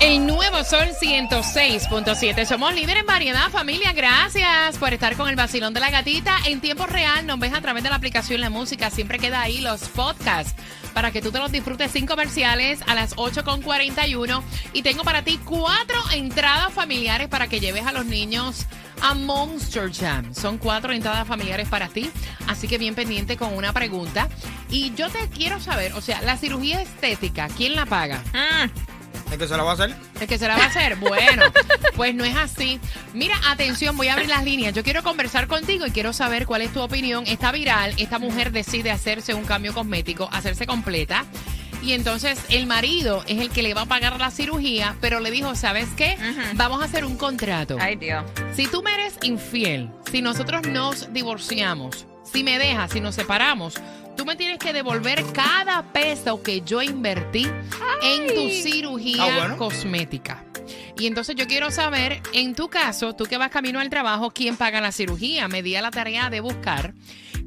El nuevo Sol 106.7. Somos líderes en variedad, familia. Gracias por estar con el vacilón de la gatita. En tiempo real nos ves a través de la aplicación La Música. Siempre queda ahí los podcasts para que tú te los disfrutes sin comerciales a las 8.41. Y tengo para ti cuatro entradas familiares para que lleves a los niños a Monster Jam. Son cuatro entradas familiares para ti. Así que bien pendiente con una pregunta. Y yo te quiero saber, o sea, la cirugía estética, ¿quién la paga? ¿Es que se la va a hacer? ¿El que se la va a hacer? Bueno, pues no es así. Mira, atención, voy a abrir las líneas. Yo quiero conversar contigo y quiero saber cuál es tu opinión. Está viral, esta mujer decide hacerse un cambio cosmético, hacerse completa. Y entonces el marido es el que le va a pagar la cirugía, pero le dijo, ¿sabes qué? Vamos a hacer un contrato. Ay, Dios. Si tú me eres infiel, si nosotros nos divorciamos, si me dejas, si nos separamos, tienes que devolver cada peso que yo invertí en tu cirugía Ah, bueno. cosmética. Y entonces yo quiero saber, en tu caso, tú que vas camino al trabajo, ¿quién paga la cirugía? Me di a la tarea de buscar.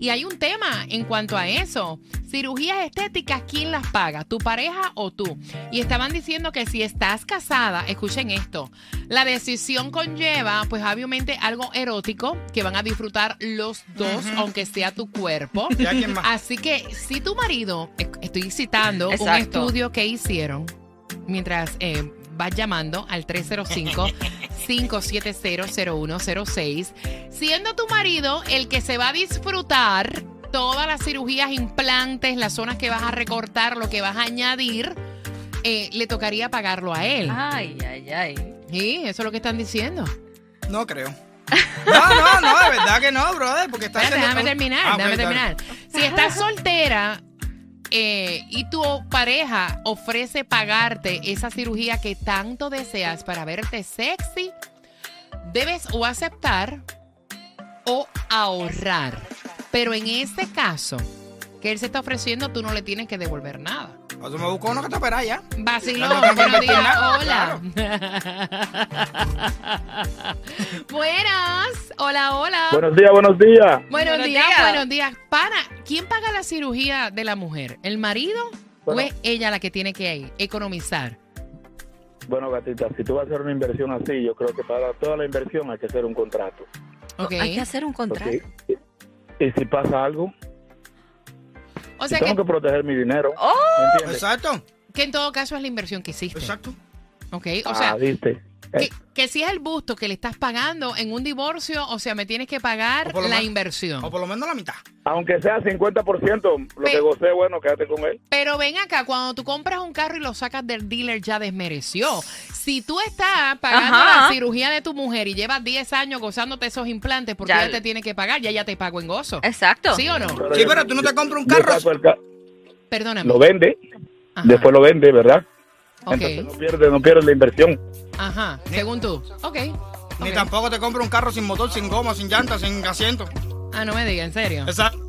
Y hay un tema en cuanto a eso. Cirugías estéticas, ¿quién las paga? ¿Tu pareja o tú? Y estaban diciendo que si estás casada, escuchen esto, la decisión conlleva, pues obviamente algo erótico que van a disfrutar los dos, aunque sea tu cuerpo. Así que si tu marido, e- estoy citando un estudio que hicieron mientras eh, vas llamando al 305-570-0106, siendo tu marido el que se va a disfrutar todas las cirugías, implantes, las zonas que vas a recortar, lo que vas a añadir, eh, le tocaría pagarlo a él. Ay, ay, ay. Sí, eso es lo que están diciendo. No creo. No, no, no, de verdad que no, brother, porque está déjame terminar, Ah, déjame terminar. Si estás soltera eh, y tu pareja ofrece pagarte esa cirugía que tanto deseas para verte sexy, debes o aceptar o ahorrar. Pero en este caso, que él se está ofreciendo, tú no le tienes que devolver nada. O tú me busco uno que te opera ya. Vacilón, No buenos días, hola. Buenas, hola, hola. Buenos días, buenos días. Buenos días, días. buenos días. Para, ¿quién paga la cirugía de la mujer? ¿El marido o es ella la que tiene que economizar? Bueno, gatita, si tú vas a hacer una inversión así, yo creo que para toda la inversión hay que hacer un contrato. Ok. Hay que hacer un contrato. Y, y si pasa algo, O sea tengo que, que proteger mi dinero. ¡Oh! Exacto, que en todo caso es la inversión que hiciste. exacto. Ok. O sea, ah, viste. Que, Eh, que si es el busto que le estás pagando en un divorcio, o sea, me tienes que pagar la menos- inversión. O por lo menos la mitad. aunque sea 50%, lo Pe- que gocé, bueno, quédate con él. Pero ven acá, cuando tú compras un carro y lo sacas del dealer ya desmereció. Si tú estás pagando Ajá. la cirugía de tu mujer y llevas 10 años gozándote esos implantes, porque Ya- ella te tiene que pagar, ya ya te pago en gozo. Exacto. ¿Sí o no? Sí, pero tú no te compras un carro. ca- Perdóname. lo vende, Ajá. después lo vende, ¿verdad? Entonces no pierde, no pierde la inversión. Ajá, según tú. Ok. Ni tampoco te compras un carro sin motor, sin goma, sin llanta, sin asiento. Ah, no me digas, en serio. Exacto.